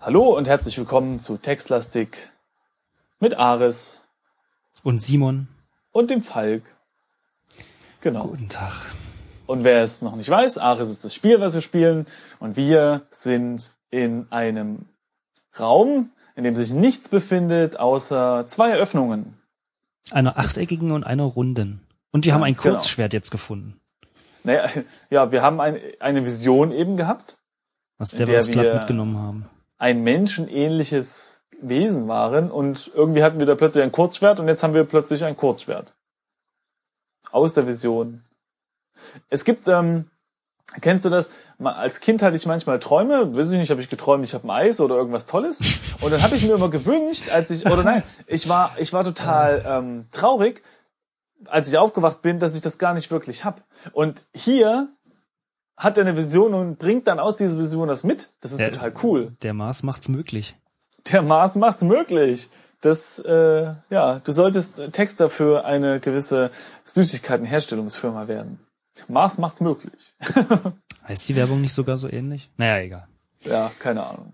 Hallo und herzlich willkommen zu Textlastik mit Ares Und Simon, und dem Falk. Genau. guten Tag. Und wer es noch nicht weiß, Ares ist das Spiel, was wir spielen. Und wir sind in einem Raum, in dem sich nichts befindet, außer zwei Öffnungen. Einer achteckigen und einer runden. Und wir haben ein genau. Kurzschwert jetzt gefunden. Naja, ja, wir haben ein, eine Vision eben gehabt. Was der, der wir glatt wir- mitgenommen haben. Ein menschenähnliches Wesen waren. Und irgendwie hatten wir da plötzlich ein Kurzschwert und jetzt haben wir plötzlich ein Kurzschwert. Aus der Vision. Es gibt, ähm, kennst du das? Als Kind hatte ich manchmal Träume, weiß ich nicht, habe ich geträumt, ich habe ein Eis oder irgendwas Tolles. Und dann habe ich mir immer gewünscht, als ich, oder nein, ich war, ich war total ähm, traurig, als ich aufgewacht bin, dass ich das gar nicht wirklich hab. Und hier hat er eine Vision und bringt dann aus dieser Vision das mit. Das ist Ja. total cool. Der Mars macht's möglich. Der Mars macht's möglich. Das, äh, ja, du solltest Texter für eine gewisse Süßigkeitenherstellungsfirma werden. Mars macht's möglich. Heißt die Werbung nicht sogar so ähnlich? Naja, egal. Ja, keine Ahnung.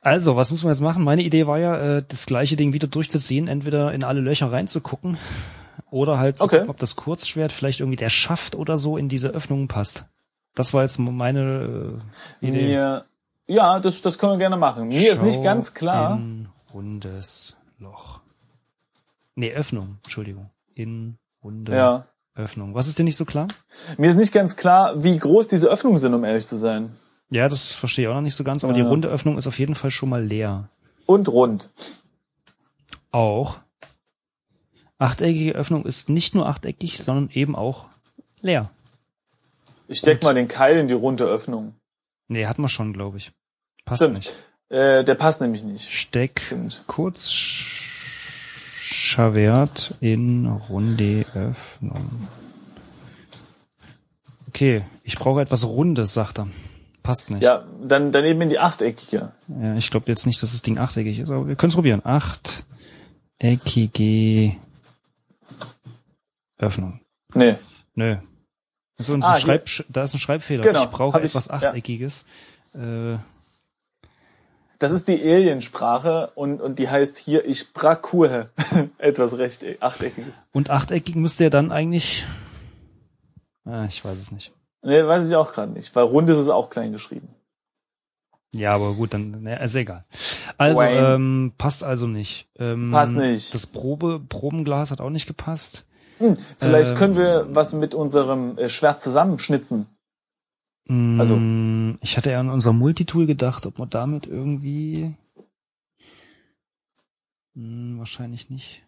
Also, was muss man jetzt machen? Meine Idee war ja, äh, das gleiche Ding wieder durchzuziehen, entweder in alle Löcher reinzugucken oder halt zu Okay. gucken, ob das Kurzschwert vielleicht irgendwie der Schaft oder so in diese Öffnungen passt. Das war jetzt meine äh, Idee. Mir, ja, das, das können wir gerne machen. Mir ist nicht Schau ganz klar. In rundes Loch. Nee, Öffnung, Entschuldigung. In runde Ja. Öffnung. Was ist dir nicht so klar? Mir ist nicht ganz klar, wie groß diese Öffnungen sind, um ehrlich zu sein. Ja, das verstehe ich auch noch nicht so ganz, aber die Ja. runde Öffnung ist auf jeden Fall schon mal leer. Und rund. Auch. Achteckige Öffnung ist nicht nur achteckig, sondern eben auch leer. Ich steck Gut. mal den Keil in die runde Öffnung. Nee, hat man schon, glaube ich. Passt Stimmt. nicht. Äh, der passt nämlich nicht. Steck Stimmt. kurz Schavert in runde Öffnung. Okay, ich brauche etwas Rundes, sagt er. Passt nicht. Ja, dann, dann eben in die achteckige. Ja, ich glaube jetzt nicht, dass das Ding achteckig ist, aber wir können es probieren. Achteckige Öffnung. Nee. Nö. So, ein Ah, hier. Schreib, da ist ein Schreibfehler. Genau, ich brauche hab ich- etwas ja. Achteckiges. Äh, Das ist die Aliensprache und, und die heißt hier, ich brakue. Etwas recht achteckiges. und achteckig müsste ja dann eigentlich. Ah, ich weiß es nicht. Nee, weiß ich auch gerade nicht, weil rund ist es auch klein geschrieben. Ja, aber gut, dann ne, ist egal. Also Wayne. ähm, passt also nicht. Ähm, Passt nicht. Das Probe Probenglas hat auch nicht gepasst. Hm, vielleicht Ähm. können wir was mit unserem äh, Schwert zusammenschnitzen. Also- Mm, ich hatte ja an unser Multitool gedacht, ob man damit irgendwie. Hm, wahrscheinlich nicht.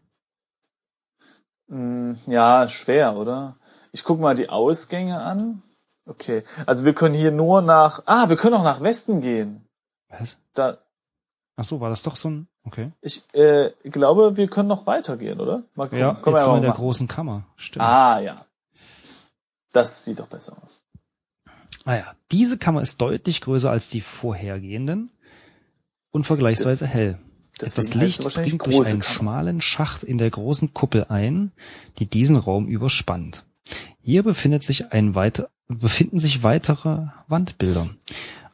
Hm, ja, schwer, oder? Ich guck mal die Ausgänge an. Okay, also wir können hier nur nach... Ah, wir können auch nach Westen gehen. Was? Da, Ach so, war das doch so ein. Okay. ich äh, glaube, wir können noch weitergehen, oder? Mal gucken. Ja, Können wir jetzt wir in der machen. großen Kammer. Stimmt. Ah, ja. Das sieht doch besser aus. Ah ja, diese Kammer ist deutlich größer als die vorhergehenden und vergleichsweise Das- hell. Es Licht dringt durch einen Kammer. schmalen Schacht in der großen Kuppel ein, die diesen Raum überspannt. Hier befindet sich ein weiter, befinden sich weitere Wandbilder.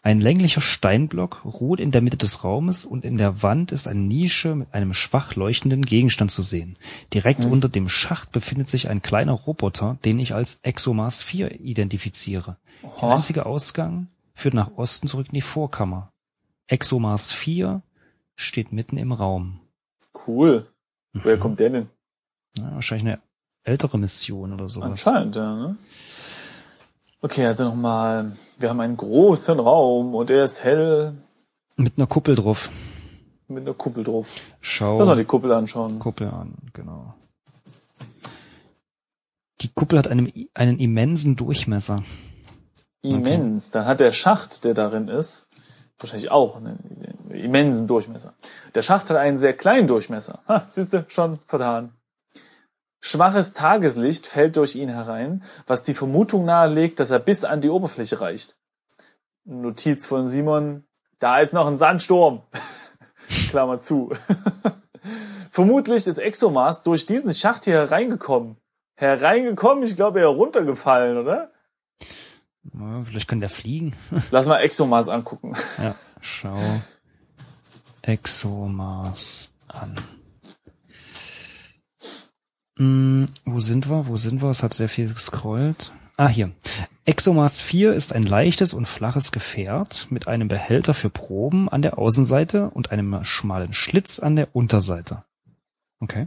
Ein länglicher Steinblock ruht in der Mitte des Raumes und in der Wand ist eine Nische mit einem schwach leuchtenden Gegenstand zu sehen. Direkt Mhm. unter dem Schacht befindet sich ein kleiner Roboter, den ich als Exomars 4 identifiziere. Der Oha. einzige Ausgang führt nach Osten zurück in die Vorkammer. Exomars 4 steht mitten im Raum. Cool. Woher kommt der denn? Ja, wahrscheinlich eine ältere Mission oder sowas. Anscheinend, ja. Ne? Okay, also nochmal. Wir haben einen großen Raum und er ist hell Mit einer Kuppel drauf. mit einer Kuppel drauf. Schau Lass mal die Kuppel anschauen. Kuppel an, genau. Die Kuppel hat einen, einen immensen Durchmesser. Immens. Dann hat der Schacht, der darin ist, wahrscheinlich auch einen immensen Durchmesser. Der Schacht hat einen sehr kleinen Durchmesser. Ha, siehst du, schon vertan. Schwaches Tageslicht fällt durch ihn herein, was die Vermutung nahelegt, dass er bis an die Oberfläche reicht. Notiz von Simon, da ist noch ein Sandsturm. Klammer zu. Vermutlich ist Exomars durch diesen Schacht hier hereingekommen. Hereingekommen? Ich glaube, er runtergefallen, oder? Ja, vielleicht kann der fliegen. Lass mal Exomars angucken. ja, schau ExoMars an. Hm, wo sind wir? Wo sind wir? Es hat sehr viel gescrollt. Ah, hier. ExoMars 4 ist ein leichtes und flaches Gefährt mit einem Behälter für Proben an der Außenseite und einem schmalen Schlitz an der Unterseite. Okay.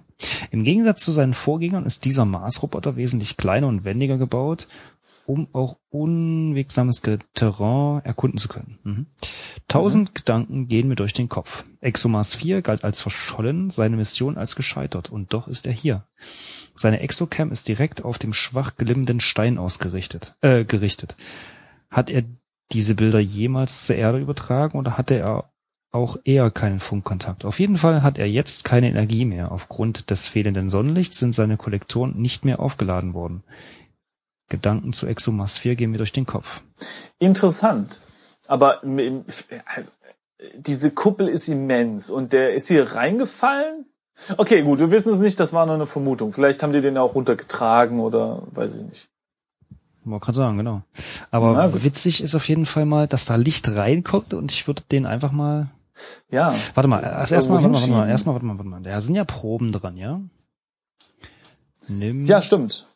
Im Gegensatz zu seinen Vorgängern ist dieser Mars-Roboter wesentlich kleiner und wendiger gebaut um auch unwegsames Terrain erkunden zu können. Mhm. Tausend mhm. Gedanken gehen mir durch den Kopf. ExoMars 4 galt als verschollen, seine Mission als gescheitert, und doch ist er hier. Seine Exocam ist direkt auf dem schwach glimmenden Stein ausgerichtet, äh, gerichtet. Hat er diese Bilder jemals zur Erde übertragen oder hatte er auch eher keinen Funkkontakt. Auf jeden Fall hat er jetzt keine Energie mehr. Aufgrund des fehlenden Sonnenlichts sind seine Kollektoren nicht mehr aufgeladen worden. Gedanken zu Exomasphäre gehen mir durch den Kopf. Interessant. Aber also, diese Kuppel ist immens und der ist hier reingefallen? Okay, gut, wir wissen es nicht, das war nur eine Vermutung. Vielleicht haben die den auch runtergetragen oder weiß ich nicht. Wollte gerade sagen, genau. Aber witzig ist auf jeden Fall mal, dass da Licht reinkommt und ich würde den einfach mal. Ja. Warte mal, erst erstmal, warte mal, warte mal, erstmal, warte mal, warte mal. Da sind ja Proben dran, ja? Nimm. Ja, stimmt.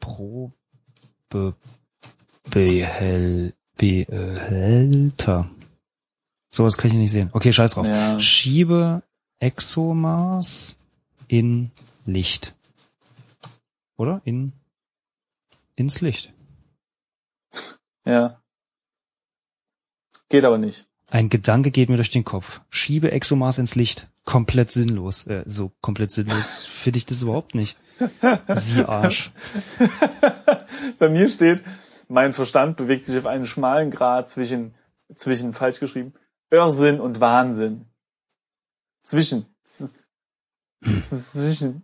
Probe Be Behäl Behälter. Sowas kann ich nicht sehen. Okay, scheiß drauf. Ja. Schiebe ExoMars in Licht. Oder? In ins Licht. Ja. Geht aber nicht. Ein Gedanke geht mir durch den Kopf. Schiebe ExoMars ins Licht. Komplett sinnlos. Äh, so komplett sinnlos finde ich das überhaupt nicht. Sie Arsch. Bei mir steht, mein Verstand bewegt sich auf einen schmalen Grad zwischen, zwischen, falsch geschrieben, Irrsinn und Wahnsinn. Zwischen. Zwischen.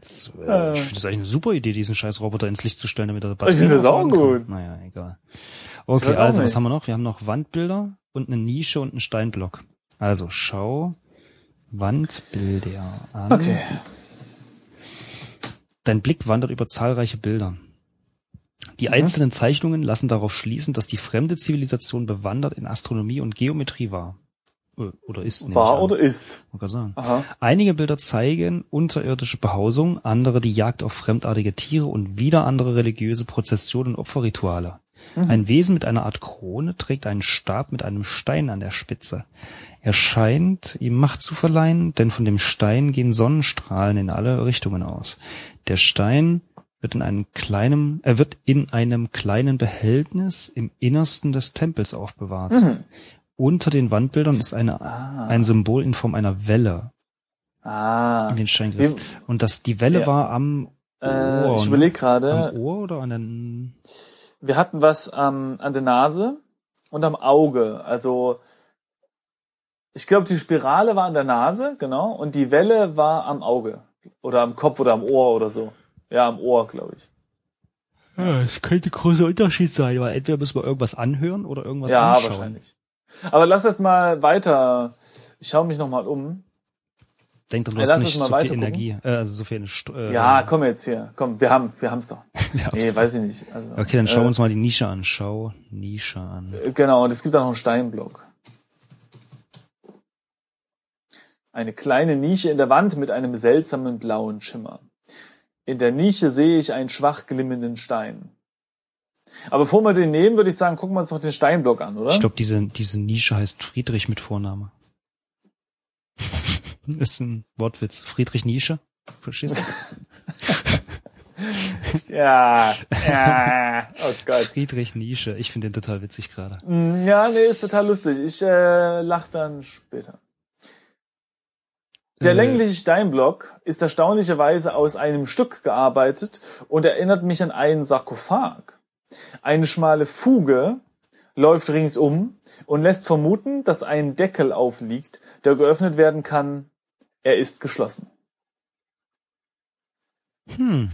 Das, äh, ich finde das eigentlich eine super Idee, diesen scheiß Roboter ins Licht zu stellen, damit er Batterien Ich finde das auch gut. Naja, egal. Okay, also was haben wir noch? Wir haben noch Wandbilder und eine Nische und einen Steinblock. Also schau Wandbilder an. Okay. Dein Blick wandert über zahlreiche Bilder. Die einzelnen Zeichnungen lassen darauf schließen, dass die fremde Zivilisation bewandert in Astronomie und Geometrie war. Oder ist. War oder ist. Sagen. Aha. Einige Bilder zeigen unterirdische Behausung, andere die Jagd auf fremdartige Tiere und wieder andere religiöse Prozessionen und Opferrituale. Mhm. Ein Wesen mit einer Art Krone trägt einen Stab mit einem Stein an der Spitze. Er scheint ihm Macht zu verleihen, denn von dem Stein gehen Sonnenstrahlen in alle Richtungen aus. Der Stein wird in einem kleinen, er wird in einem kleinen Behältnis im Innersten des Tempels aufbewahrt. Mhm. Unter den Wandbildern ist eine, ah. ein Symbol in Form einer Welle. Ah. In den Steingriff. Und das, die Welle ja. war am äh, Ohr. ich überlege gerade. Am Ohr oder an den? Wir hatten was ähm, an der Nase und am Auge. Also ich glaube, die Spirale war an der Nase, genau, und die Welle war am Auge. Oder am Kopf oder am Ohr oder so. Ja, am Ohr, glaube ich. Ja, es könnte großer Unterschied sein, weil entweder müssen wir irgendwas anhören oder irgendwas ja, anschauen. Ja, wahrscheinlich. Aber lass erst mal weiter. Ich schaue mich noch mal um. Denk doch, du hast nicht so viel Energie, äh, also so viel äh, Ja, komm jetzt hier. Komm, wir haben wir haben's doch. wir nee, weiß ich nicht. Also, okay, dann schauen wir äh, uns mal die Nische an. Schau Nische an. Genau, und es gibt da noch einen Steinblock. Eine kleine Nische in der Wand mit einem seltsamen blauen Schimmer. In der Nische sehe ich einen schwach glimmenden Stein. Aber bevor wir den nehmen, würde ich sagen, gucken wir uns doch den Steinblock an, oder? Ich glaube, diese, diese Nische heißt Friedrich mit Vorname. ist ein Wortwitz. Friedrich Nische. Verstehst du? ja, ja, oh Gott. Friedrich Nische. Ich finde den total witzig gerade. Mm, ja, nee, ist total lustig. Ich äh, lach dann später. Der äh. längliche Steinblock ist erstaunlicherweise aus einem Stück gearbeitet und erinnert mich an einen Sarkophag. Eine schmale Fuge läuft ringsum und lässt vermuten, dass ein Deckel aufliegt, der geöffnet werden kann. Er ist geschlossen. Hm.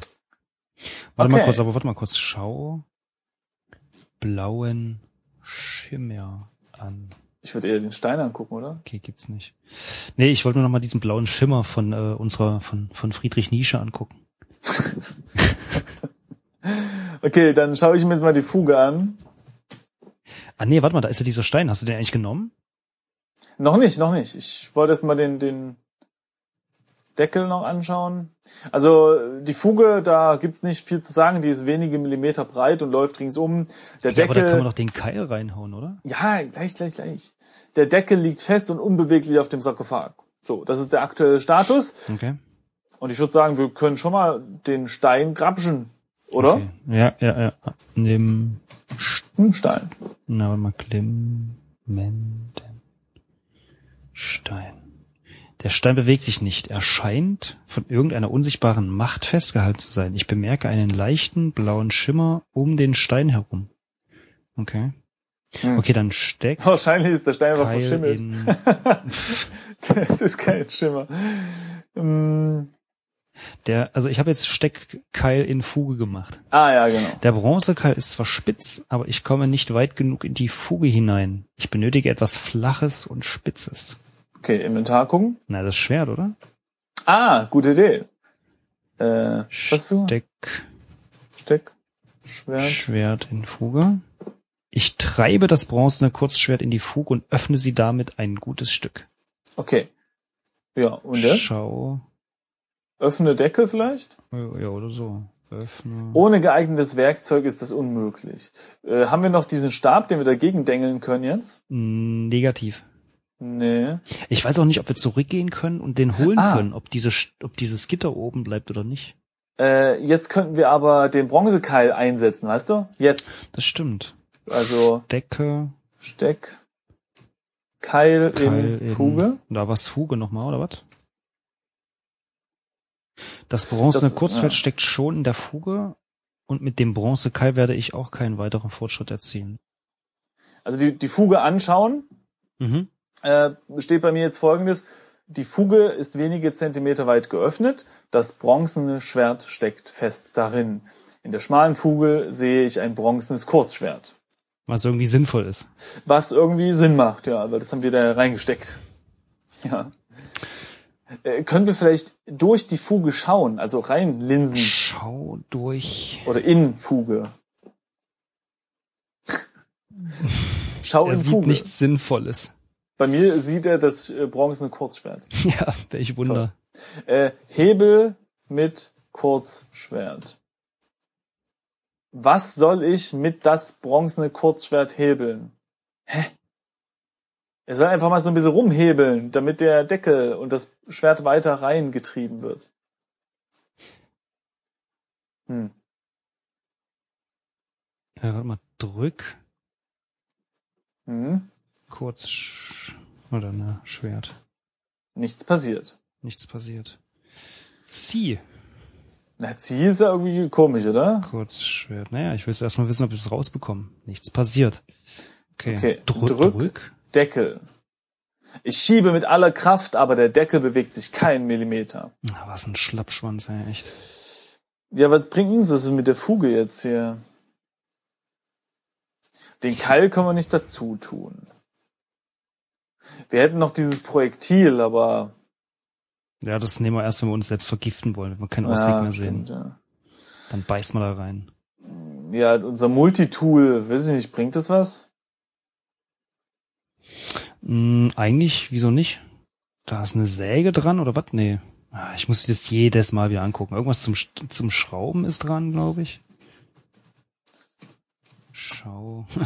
Warte okay. mal kurz, aber warte mal kurz. Schau blauen Schimmer an. Ich würde eher den Stein angucken, oder? Okay, gibt's nicht. Nee, ich wollte nur noch mal diesen blauen Schimmer von äh, unserer von von Friedrich Nische angucken. okay, dann schaue ich mir jetzt mal die Fuge an. Ah nee, warte mal, da ist ja dieser Stein. Hast du den eigentlich genommen? Noch nicht, noch nicht. Ich wollte erst mal den, den Deckel noch anschauen. Also die Fuge, da gibt's nicht viel zu sagen. Die ist wenige Millimeter breit und läuft ringsum. Der Ja, aber Deckel. da kann man doch den Keil reinhauen, oder? Ja, gleich, gleich, gleich. Der Deckel liegt fest und unbeweglich auf dem Sarkophag. So, das ist der aktuelle Status. Okay. Und ich würde sagen, wir können schon mal den Stein grapschen, oder? Okay. Ja, ja, ja. Nimm, Hm, Stein. na, warte mal, Clementen. Stein. Der Stein bewegt sich nicht. Er scheint von irgendeiner unsichtbaren Macht festgehalten zu sein. Ich bemerke einen leichten blauen Schimmer um den Stein herum. Okay. Hm. Okay, dann steck Wahrscheinlich ist der Stein einfach verschimmelt. Das ist kein Schimmer. Hm, der, also ich habe jetzt Steckkeil in Fuge gemacht. Ah ja, genau. Der Bronzekeil ist zwar spitz, aber ich komme nicht weit genug in die Fuge hinein. Ich benötige etwas Flaches und Spitzes. Okay, Inventar gucken. Na, das Schwert, oder? Ah, gute Idee. Äh? Steck, Steck, Schwert. Schwert in Fuge. Ich treibe das bronzene Kurzschwert in die Fuge und öffne sie damit ein gutes Stück. Okay. Ja, und jetzt? Schau. Öffne Deckel vielleicht? Ja, oder so. Öffne. Ohne geeignetes Werkzeug ist das unmöglich. Äh, haben wir noch diesen Stab, den wir dagegen dengeln können jetzt? Mm, Negativ. Nee. Ich weiß auch nicht, ob wir zurückgehen können und den holen Ah. können, ob diese, ob dieses Gitter oben bleibt oder nicht. Äh, jetzt könnten wir aber den Bronzekeil einsetzen, weißt du? Jetzt. Das stimmt. Also Decke, Steck, Keil, Keil in Fuge. Da war's Fuge nochmal, oder was? Das bronzene Das- Kurzschwert ja. steckt schon in der Fuge und mit dem Bronzekeil werde ich auch keinen weiteren Fortschritt erzielen. Also die, die Fuge anschauen. Mhm. Äh, steht bei mir jetzt folgendes. Die Fuge ist wenige Zentimeter weit geöffnet. Das bronzene Schwert steckt fest darin. In der schmalen Fuge sehe ich ein bronzenes Kurzschwert. Was irgendwie sinnvoll ist. Was irgendwie Sinn macht, ja, weil das haben wir da reingesteckt. Ja. Äh, können wir vielleicht durch die Fuge schauen, also reinlinsen Schau durch. oder in Fuge? Schau Er in sieht Fuge. nichts Sinnvolles. Bei mir sieht er das äh, bronzene Kurzschwert. Ja, welch Wunder. Äh, Hebel mit Kurzschwert. Was soll ich mit das bronzene Kurzschwert hebeln? Hä? Er soll einfach mal so ein bisschen rumhebeln, damit der Deckel und das Schwert weiter reingetrieben wird. Hm. Ja, warte mal, drück, Hm. Kurz, oder ne, Schwert. Nichts passiert. Nichts passiert. Zieh, Na, zieh ist ja irgendwie komisch, oder? kurz, Schwert. Naja, ich will jetzt erstmal wissen, ob ich es rausbekomme. Nichts passiert. Okay, Okay, Drück, drück. drück. Deckel. Ich schiebe mit aller Kraft, aber der Deckel bewegt sich keinen Millimeter. Na, was ein Schlappschwanz, ey, echt. Ja, was bringt uns das mit der Fuge jetzt hier? Den Keil können wir nicht dazu tun. Wir hätten noch dieses Projektil, aber Ja, das nehmen wir erst, wenn wir uns selbst vergiften wollen, wenn wir keinen Ausweg ja, mehr sehen. stimmt, ja. Dann beißt man da rein. ja, unser Multitool, weiß ich nicht, bringt das was? Hm, eigentlich, wieso nicht? Da ist eine Säge dran oder was? Nee. Ah, Ich muss mir das jedes Mal wieder angucken. Irgendwas zum, zum Schrauben ist dran, glaube ich. Schau.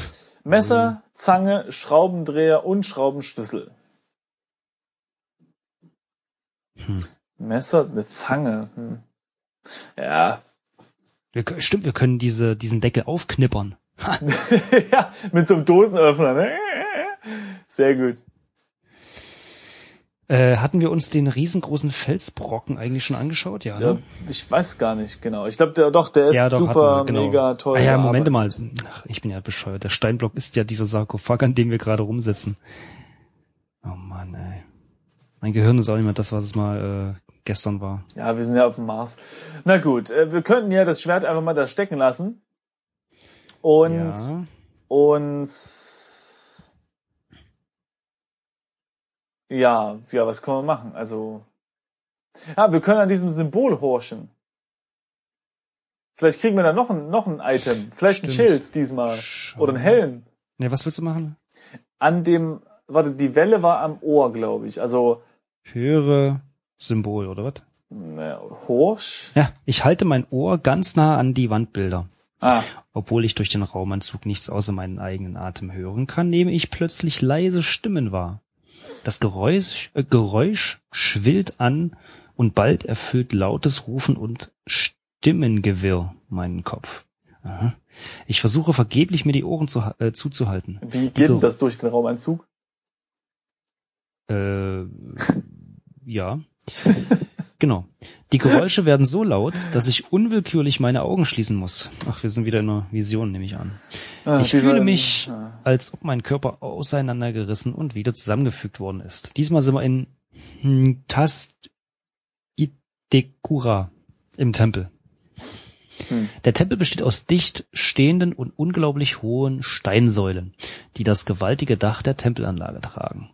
Messer, Zange, Schraubendreher und Schraubenschlüssel. Hm. Messer, eine Zange. Hm. Ja. Wir, stimmt, wir können diese, diesen Deckel aufknippern. ja, mit so einem Dosenöffner. Ne? Sehr gut. Äh, hatten wir uns den riesengroßen Felsbrocken eigentlich schon angeschaut? Ja, Ja, ne? ich weiß gar nicht genau. Ich glaube, der doch, der ist Ja, doch, super, wir, genau. mega toll. Ah ja, Moment mal. Ach, ich bin ja bescheuert. Der Steinblock ist ja dieser Sarkophag, an dem wir gerade rumsitzen. Oh Mann, ey. Mein Gehirn ist auch nicht mehr das, was es mal äh, gestern war. Ja, wir sind ja auf dem Mars. Na gut, äh, wir könnten ja das Schwert einfach mal da stecken lassen und ja. uns ja, ja, was können wir machen? Also ja, wir können an diesem Symbol horchen. Vielleicht kriegen wir da noch ein noch ein Item, vielleicht ein Stimmt. Schild diesmal Schau. oder ein Helm. Ne, was willst du machen? An dem, warte, die Welle war am Ohr, glaube ich. Also, Höre Symbol, oder was? ne, Horsch. Ja, ich halte mein Ohr ganz nah an die Wandbilder. Ah, Obwohl ich durch den Raumanzug nichts außer meinen eigenen Atem hören kann, nehme ich plötzlich leise Stimmen wahr. Das Geräusch, äh, Geräusch schwillt an und bald erfüllt lautes Rufen und Stimmengewirr meinen Kopf. Aha. Ich versuche vergeblich mir die Ohren zu, äh, zuzuhalten. wie geht denn Ge- das durch den Raumanzug? Äh, ja. genau. Die Geräusche werden so laut, dass ich unwillkürlich meine Augen schließen muss. Ach, wir sind wieder in einer Vision, nehme ich an. Ah, Ich fühle mich, ah. als ob mein Körper auseinandergerissen und wieder zusammengefügt worden ist. Diesmal sind wir in hm, Tast Itekura im Tempel. Hm. Der Tempel besteht aus dicht stehenden und unglaublich hohen Steinsäulen, die das gewaltige Dach der Tempelanlage tragen.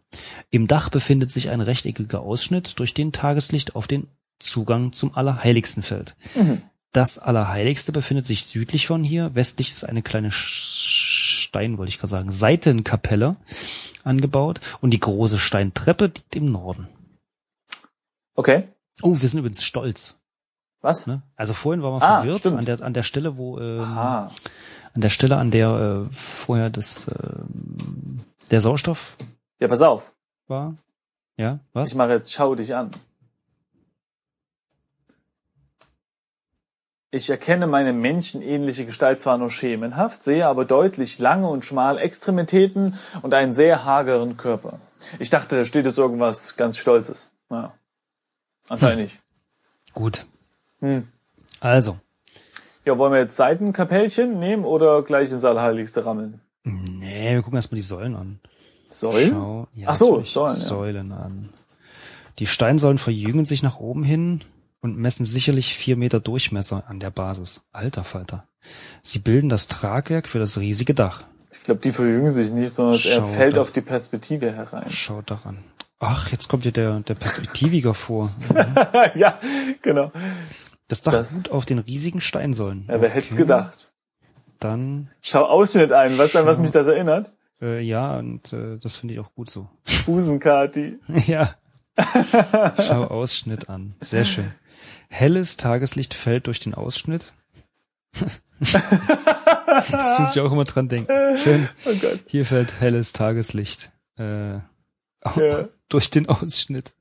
Im Dach befindet sich ein rechteckiger Ausschnitt, durch den Tageslicht auf den Zugang zum Allerheiligsten fällt. Mhm. Das Allerheiligste befindet sich südlich von hier. Westlich ist eine kleine Stein, wollte ich gerade sagen, Seitenkapelle angebaut und die große Steintreppe liegt im Norden. Okay. Oh, wir sind übrigens stolz. Was? Ne? Also vorhin waren wir Ah, verwirrt stimmt. an der an der Stelle, wo ähm, Aha. an der Stelle, an der äh, vorher das ähm, der Sauerstoff Ja, pass auf. war. Ja, was? Ich mache jetzt Schau dich an. Ich erkenne meine menschenähnliche Gestalt zwar nur schemenhaft, sehe aber deutlich lange und schmale Extremitäten und einen sehr hageren Körper. Ich dachte, da steht jetzt irgendwas ganz Stolzes. Naja. Anscheinend nicht. Gut. Hm. Also, Ja, wollen wir jetzt Seitenkapellchen nehmen oder gleich ins Allerheiligste rammeln? nee, wir gucken erstmal die Säulen an. Säulen? Schau, ja, Ach so, natürlich, Säulen, ja. Säulen an. Die Steinsäulen verjüngen sich nach oben hin und messen sicherlich vier Meter Durchmesser an der Basis. Alter Falter. Sie bilden das Tragwerk für das riesige Dach. Ich glaube, die verjüngen sich nicht, sondern er Schau fällt doch. auf die Perspektive herein. Schaut doch an. Ach, jetzt kommt hier der, der Perspektiviger vor. ja, genau. Das Dach Das- ruht auf den riesigen Steinsäulen. Ja, wer hätte es gedacht? Dann, Schau Ausschnitt ein. Du, an was mich das erinnert? äh, ja, und äh, das finde ich auch gut so. Busenkati. ja. Schau Ausschnitt an. Sehr schön. Helles Tageslicht fällt durch den Ausschnitt. das muss ich auch immer dran denken. Schön. Oh Gott. Hier fällt helles Tageslicht äh, Ja. durch den Ausschnitt.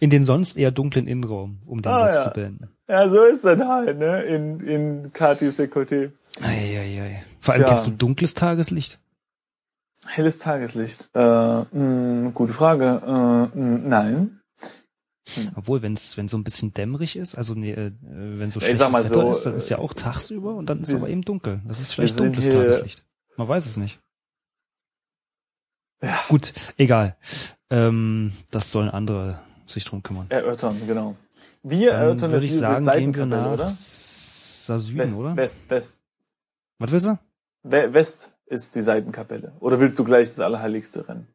In den sonst eher dunklen Innenraum, um den Ah, Satz ja. zu beenden. Ja, so ist das halt, ne? In, in Katis Dekolleté. Eieiei. Vor allem Tja. kennst du dunkles Tageslicht? Helles Tageslicht. Äh, mh, gute Frage. Äh, mh, nein. Obwohl, wenn es wenn so ein bisschen dämmerig ist, also nee, äh, wenn so Ja, schlechtes Wetter so, ist, dann ist ja äh, auch tagsüber und dann ist aber eben dunkel. Das ist vielleicht dunkles hier- Tageslicht. Man weiß es nicht. Gut, egal. Ähm, das sollen andere sich drum kümmern. Erörtern, genau. Wir Dann erörtern würde ich sagen, gehen wir Seitenkapelle, nach oder? Süden, West, oder? West, West. Was willst du? We- West ist die Seitenkapelle. Oder willst du gleich das Allerheiligste rennen?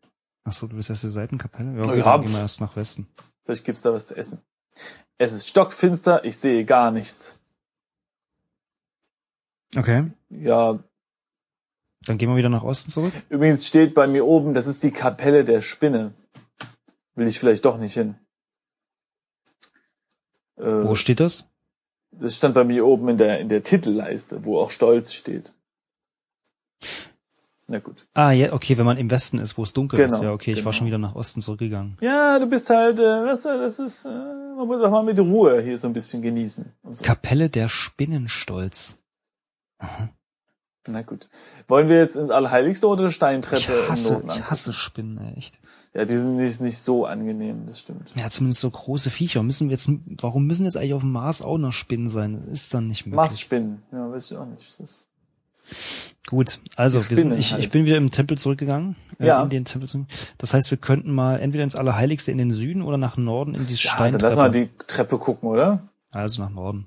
Achso, du willst erst die Seitenkapelle? Ja, okay, ja. gehen wir erst nach Westen. Vielleicht gibt's da was zu essen. Es ist stockfinster, ich sehe gar nichts. Okay. Ja, Dann gehen wir wieder nach Osten zurück. übrigens steht bei mir oben, das ist die Kapelle der Spinne. Will ich vielleicht doch nicht hin. Wo Äh, steht das? das stand bei mir oben in der, in der Titelleiste, wo auch Stolz steht. Na gut. Ah, ja, okay, wenn man im Westen ist, wo es dunkel ist. Genau, Ja, okay, ich war genau. schon wieder nach Osten zurückgegangen. Ja, du bist halt, äh, weißt du, das ist, äh, man muss auch mal mit Ruhe hier so ein bisschen genießen. So. Kapelle der Spinnenstolz. Na gut. Wollen wir jetzt ins Allerheiligste oder Steintreppe Ich hasse, ich hasse Spinnen, echt. Ja, die sind nicht, nicht so angenehm, das stimmt. Ja, zumindest so große Viecher. Müssen wir jetzt, warum müssen jetzt eigentlich auf dem Mars auch noch Spinnen sein? Das ist dann nicht möglich. Marsspinnen, ja, weiß ich auch nicht. Das Gut, also wir sind, ich, halt. ich bin wieder im Tempel zurückgegangen. Äh, Ja. In den Tempel zurück. Das heißt, wir könnten mal entweder ins Allerheiligste in den Süden oder nach Norden in die ja, dann Steintreppe. lass mal die Treppe gucken, oder? also nach Norden.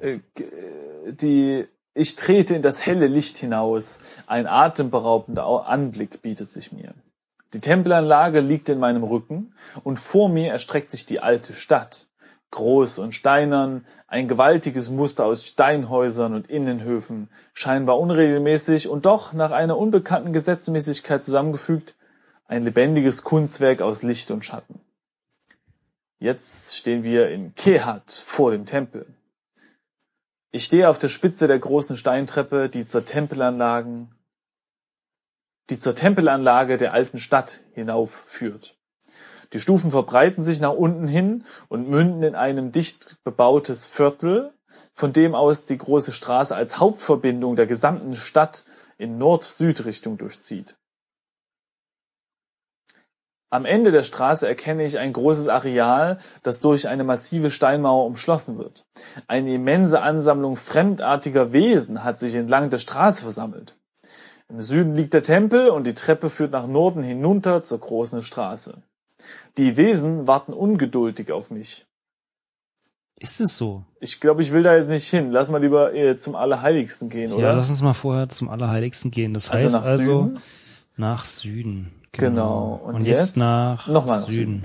Äh, äh, Die, ich trete in das helle Licht hinaus. Ein atemberaubender Au- Anblick bietet sich mir. Die Tempelanlage liegt in meinem Rücken und vor mir erstreckt sich die alte Stadt. Groß und steinern, ein gewaltiges Muster aus Steinhäusern und Innenhöfen, scheinbar unregelmäßig und doch nach einer unbekannten Gesetzmäßigkeit zusammengefügt, ein lebendiges Kunstwerk aus Licht und Schatten. Jetzt stehen wir in Kehat vor dem Tempel. Ich stehe auf der Spitze der großen Steintreppe, die zur Tempelanlagen, die zur Tempelanlage der alten Stadt hinaufführt. Die Stufen verbreiten sich nach unten hin und münden in einem dicht bebautes Viertel, von dem aus die große Straße als Hauptverbindung der gesamten Stadt in Nord-Süd-Richtung durchzieht. Am Ende der Straße erkenne ich ein großes Areal, das durch eine massive Steinmauer umschlossen wird. Eine immense Ansammlung fremdartiger Wesen hat sich entlang der Straße versammelt. Im Süden liegt der Tempel und die Treppe führt nach Norden hinunter zur großen Straße. Die Wesen warten ungeduldig auf mich. Ist es so? Ich glaube, ich will da jetzt nicht hin. Lass mal lieber äh, zum Allerheiligsten gehen, oder? Ja, lass uns mal vorher zum Allerheiligsten gehen. Das Also heißt nach also Süden? nach Süden. Genau. Und Und, jetzt, jetzt nach, nochmal nach Süden.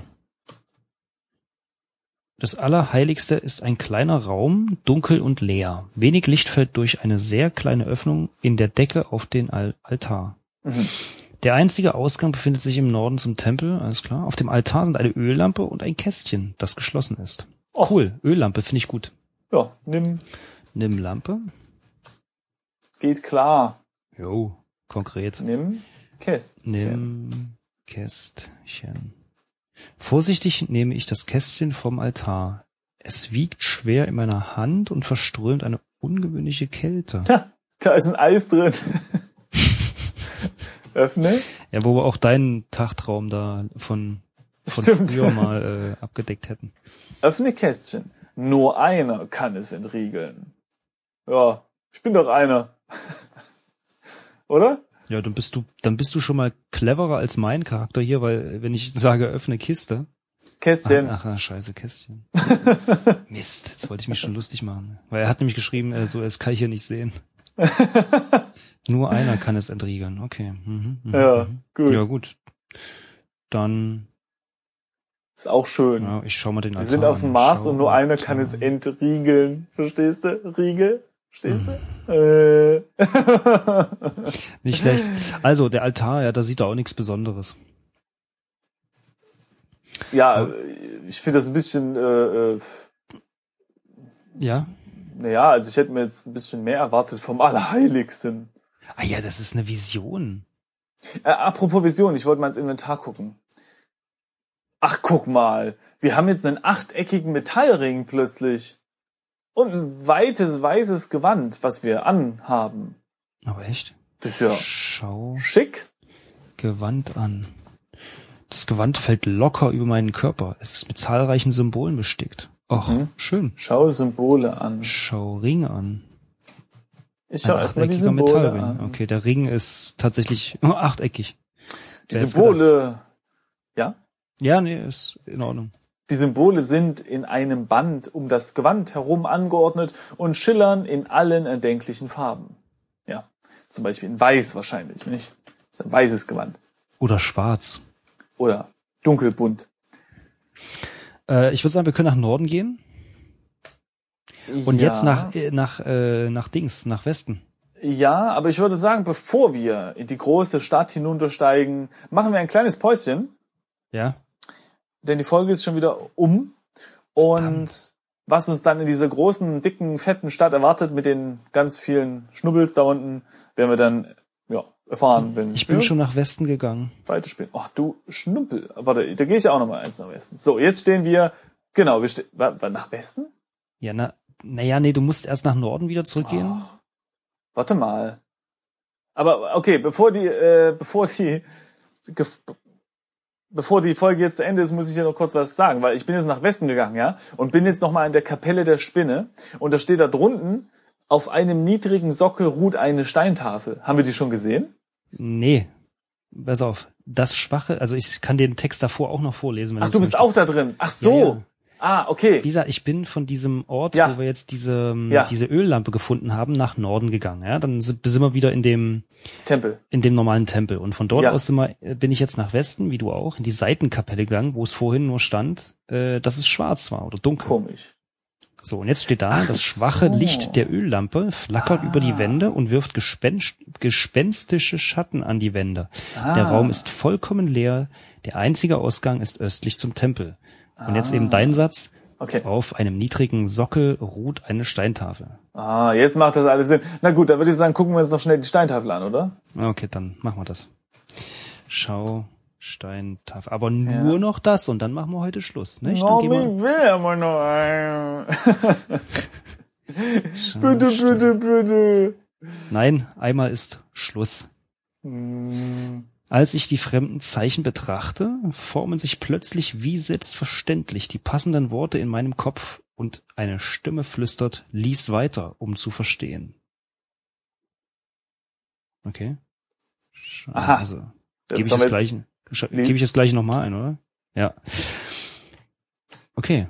Das Allerheiligste ist ein kleiner Raum, dunkel und leer. Wenig Licht fällt durch eine sehr kleine Öffnung in der Decke auf den Al Altar. Mhm. Der einzige Ausgang befindet sich im Norden zum Tempel, alles klar. Auf dem Altar sind eine Öllampe und ein Kästchen, das geschlossen ist. Och. Cool, Öllampe finde ich gut. Ja, nimm, Nimm Lampe. geht klar. Jo, konkret. Nimm Kästchen. Nimm Kästchen. Vorsichtig nehme ich das Kästchen vom Altar. Es wiegt schwer in meiner Hand und verströmt eine ungewöhnliche Kälte. Ha, da ist ein Eis drin. Öffne. Ja, wo wir auch deinen Tagtraum da von, von Stimmt. früher mal äh, abgedeckt hätten. Öffne Kästchen. Nur einer kann es entriegeln. Ja, ich bin doch einer. Oder? Ja, dann bist du, dann bist du schon mal cleverer als mein Charakter hier, weil wenn ich sage öffne Kiste. Kästchen. Ach, ach scheiße, Kästchen. Mist, jetzt wollte ich mich schon lustig machen. Weil er hat nämlich geschrieben, äh, so, es kann ich hier nicht sehen. Nur einer kann es entriegeln. Okay. Mhm, mhm, Ja, mhm. gut. Ja, gut. Dann, Ist auch schön. ja, ich schau mal den Wir Altar sind auf dem. Mars und nur einer kann es entriegeln. Verstehst du? Riegel? Verstehst du? Äh. Nicht schlecht. Also, der Altar, ja, da sieht er auch nichts Besonderes. ja, ich finde das ein bisschen, äh, äh, Ja? Naja, also ich hätte mir jetzt ein bisschen mehr erwartet vom Allerheiligsten. Ah ja, das ist eine Vision. Äh, apropos Vision, ich wollte mal ins Inventar gucken. Ach, guck mal. Wir haben jetzt einen achteckigen Metallring plötzlich. Und ein weites, weißes Gewand, was wir anhaben. Aber echt? Das ist ja Schau schick. Gewand an. Das Gewand fällt locker über meinen Körper. Es ist mit zahlreichen Symbolen bestickt. Och, Mhm. schön. Schau Symbole an. Schau Ring an. Ich schau erstmal die Symbole Metallring. an. Okay, der Ring ist tatsächlich oh, achteckig. Die Wer Symbole, ja? Ja, nee, ist in Ordnung. Die Symbole sind in einem Band um das Gewand herum angeordnet und schillern in allen erdenklichen Farben. Ja, zum Beispiel in weiß wahrscheinlich, nicht? Das ist ein weißes Gewand. Oder schwarz. Oder dunkelbunt. Äh, ich würde sagen, wir können nach Norden gehen. Und ja, jetzt nach, äh, nach, äh, nach Dings, nach Westen. Ja, aber ich würde sagen, bevor wir in die große Stadt hinuntersteigen, machen wir ein kleines Päuschen, Ja? denn die Folge ist schon wieder um. Und was uns dann in dieser großen, dicken, fetten Stadt erwartet mit den ganz vielen Schnubbels da unten, werden wir dann ja, erfahren, wenn Ich bin schon nach Westen gegangen. weiterspielen. Ach du Schnumpel. Warte, da gehe ich ja auch noch mal eins nach Westen. So, jetzt stehen wir, genau, wir stehen, nach Westen? Ja, na, naja, nee, du musst erst nach Norden wieder zurückgehen. Ach, warte mal. Aber okay, bevor die, äh, bevor die, bevor die Folge jetzt zu Ende ist, muss ich dir noch kurz was sagen, weil ich bin jetzt nach Westen gegangen, ja, und bin jetzt noch mal in der Kapelle der Spinne und da steht da drunten, auf einem niedrigen Sockel ruht eine Steintafel. Haben wir die schon gesehen? Nee. Pass auf. Das Schwache, also ich kann den Text davor auch noch vorlesen. Wenn Ach, du bist möchtest. auch da drin. Ach so. Ja, ja. Ah, okay. Wie gesagt, ich bin von diesem Ort, Ja. wo wir jetzt diese, ähm, Ja. diese Öllampe gefunden haben, nach Norden gegangen. Ja, dann sind, sind wir wieder in dem, Tempel. in dem normalen Tempel. Und von dort Ja. aus sind wir, äh, bin ich jetzt nach Westen, wie du auch, in die Seitenkapelle gegangen, wo es vorhin nur stand, äh, dass es schwarz war oder dunkel. Komisch. So, und jetzt steht da, Ach das schwache so. Licht der Öllampe flackert Ah. über die Wände und wirft gespenst, gespenstische Schatten an die Wände. Ah. Der Raum ist vollkommen leer. Der einzige Ausgang ist östlich zum Tempel. Und jetzt Ah. eben dein Satz. Okay. Auf einem niedrigen Sockel ruht eine Steintafel. Ah, jetzt macht das alles Sinn. Na gut, dann würde ich sagen, gucken wir uns noch schnell die Steintafel an, oder? Okay, dann machen wir das. Schau, Steintafel. Aber nur noch das und dann machen wir heute Schluss, nicht? Wir, ich will aber noch. Schau, bitte, bitte, bitte. Nein, einmal ist Schluss. Hm, Als ich die fremden Zeichen betrachte, formen sich plötzlich wie selbstverständlich die passenden Worte in meinem Kopf und eine Stimme flüstert, lies weiter, um zu verstehen. Okay. Aha. Also, gebe ich das wir jetzt- gleich, sch- Nee. gebe ich das gleich nochmal ein, oder? Ja. Okay.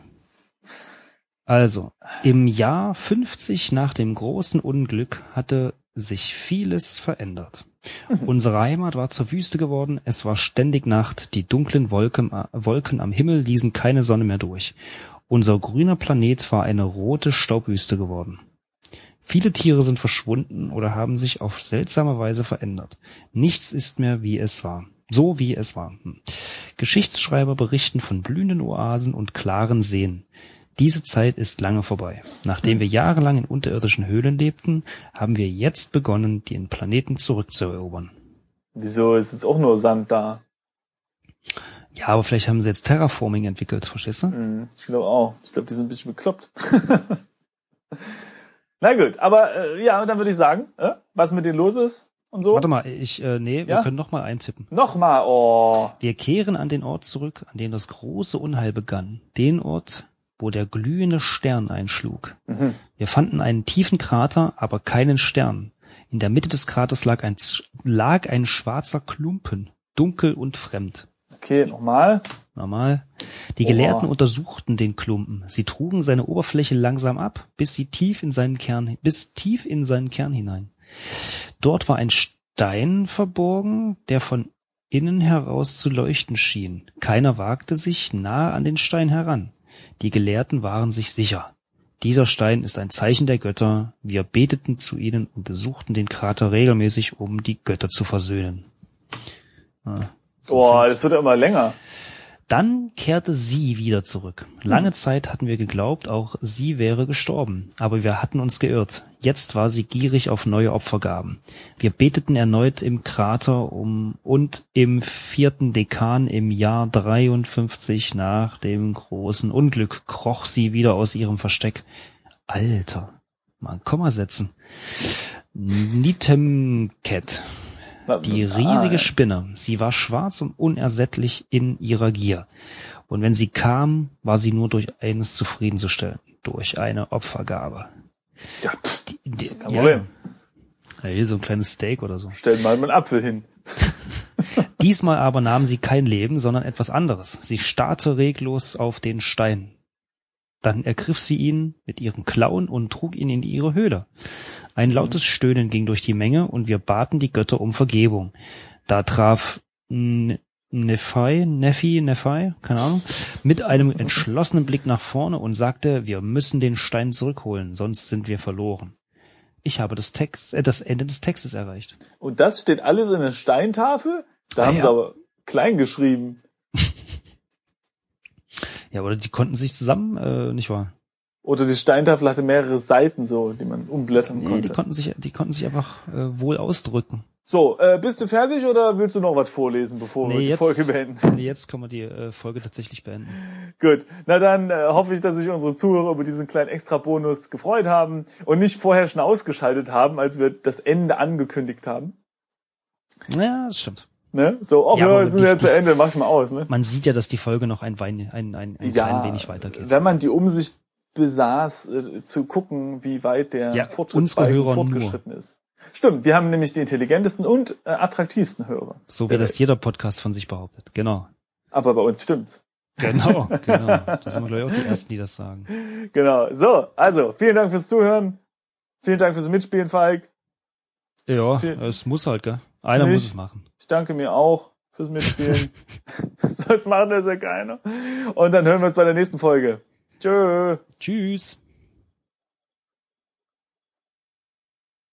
Also, im Jahr 50 nach dem großen Unglück hatte sich vieles verändert. Unsere Heimat war zur Wüste geworden, es war ständig Nacht, die dunklen Wolken, äh, Wolken am Himmel ließen keine Sonne mehr durch. Unser grüner Planet war eine rote Staubwüste geworden. Viele Tiere sind verschwunden oder haben sich auf seltsame Weise verändert. Nichts ist mehr, wie es war. So wie es war. Hm. Geschichtsschreiber berichten von blühenden Oasen und klaren Seen. Diese Zeit ist lange vorbei. Nachdem wir jahrelang in unterirdischen Höhlen lebten, haben wir jetzt begonnen, den Planeten zurückzuerobern. Wieso ist jetzt auch nur Sand da? Ja, aber vielleicht haben sie jetzt Terraforming entwickelt, verstehst du? Hm, ich glaube auch. Ich glaube, die sind ein bisschen bekloppt. Na gut, aber äh, ja, dann würde ich sagen, äh, was mit denen los ist und so. Warte mal, ich, äh, nee, wir Ja? können noch mal eintippen. Nochmal, oh. Wir kehren an den Ort zurück, an dem das große Unheil begann. Den Ort, wo der glühende Stern einschlug. Mhm. Wir fanden einen tiefen Krater, aber keinen Stern. In der Mitte des Kraters lag ein, lag ein schwarzer Klumpen, dunkel und fremd. Okay, nochmal. Normal. Die Oha. Gelehrten untersuchten den Klumpen. Sie trugen seine Oberfläche langsam ab, bis sie tief in seinen Kern, bis tief in seinen Kern hinein. Dort war ein Stein verborgen, der von innen heraus zu leuchten schien. Keiner wagte sich nahe an den Stein heran. Die Gelehrten waren sich sicher. Dieser Stein ist ein Zeichen der Götter. Wir beteten zu ihnen und besuchten den Krater regelmäßig, um die Götter zu versöhnen. Ah, so Boah, das wird ja immer länger. Dann kehrte sie wieder zurück. Lange Zeit hatten wir geglaubt, auch sie wäre gestorben, aber wir hatten uns geirrt. Jetzt war sie gierig auf neue Opfergaben. Wir beteten erneut im Krater um und im vierten Dekan im Jahr 53 nach dem großen Unglück kroch sie wieder aus ihrem Versteck. Alter, mal ein Komma setzen. Nitemket, die riesige Ah, Spinne, sie war schwarz und unersättlich in ihrer Gier. Und wenn sie kam, war sie nur durch eines zufriedenzustellen, durch eine Opfergabe. ja, pff, Die, die, kein Problem. Ja, hier so ein kleines Steak oder so. stell mal einen Apfel hin. Diesmal aber nahm sie kein Leben, sondern etwas anderes. Sie starrte reglos auf den Stein. Dann ergriff sie ihn mit ihren Klauen und trug ihn in ihre Höhle. Ein lautes Stöhnen ging durch die Menge und wir baten die Götter um Vergebung. Da traf Nephi, Nephi, Nephi, keine Ahnung, mit einem entschlossenen Blick nach vorne und sagte, wir müssen den Stein zurückholen, sonst sind wir verloren. Ich habe das Text, äh, das Ende des Textes erreicht. Und das steht alles in der Steintafel? Da Ah, haben ja. sie aber klein geschrieben. Ja, oder die konnten sich zusammen, äh, nicht wahr? Oder die Steintafel hatte mehrere Seiten so, die man umblättern Nee, die konnte. konnten sich, die konnten sich einfach äh, wohl ausdrücken. So, äh, bist du fertig oder willst du noch was vorlesen, bevor wir Nee, die jetzt, Folge beenden? nee, jetzt können wir die äh, Folge tatsächlich beenden. Gut, na dann äh, hoffe ich, dass sich unsere Zuhörer über diesen kleinen Extra-Bonus gefreut haben und nicht vorher schon ausgeschaltet haben, als wir das Ende angekündigt haben. Ja, das stimmt. Ne? So, oh Ja, ja, jetzt sind wir ja zu Ende, mach ich mal aus. Ne? Man sieht ja, dass die Folge noch ein, Wein, ein, ein, ein klein wenig weitergeht. wenn man die Umsicht besaß, äh, zu gucken, wie weit der Ja, fortgeschritten ist. Stimmt, wir haben nämlich die intelligentesten und äh, attraktivsten Hörer. So wie das Welt. jeder Podcast von sich behauptet. Genau. Aber bei uns stimmt's. Genau, genau. Da sind wir, glaube ich, auch die Ersten, die das sagen. Genau. So, also, vielen Dank fürs Zuhören. Vielen Dank fürs Mitspielen, Falk. Ja, Viel- es muss halt, gell? Einer Nicht. muss es machen. Ich danke mir auch fürs Mitspielen. Sonst macht das ja keiner. Und dann hören wir uns bei der nächsten Folge. Tschö. Tschüss.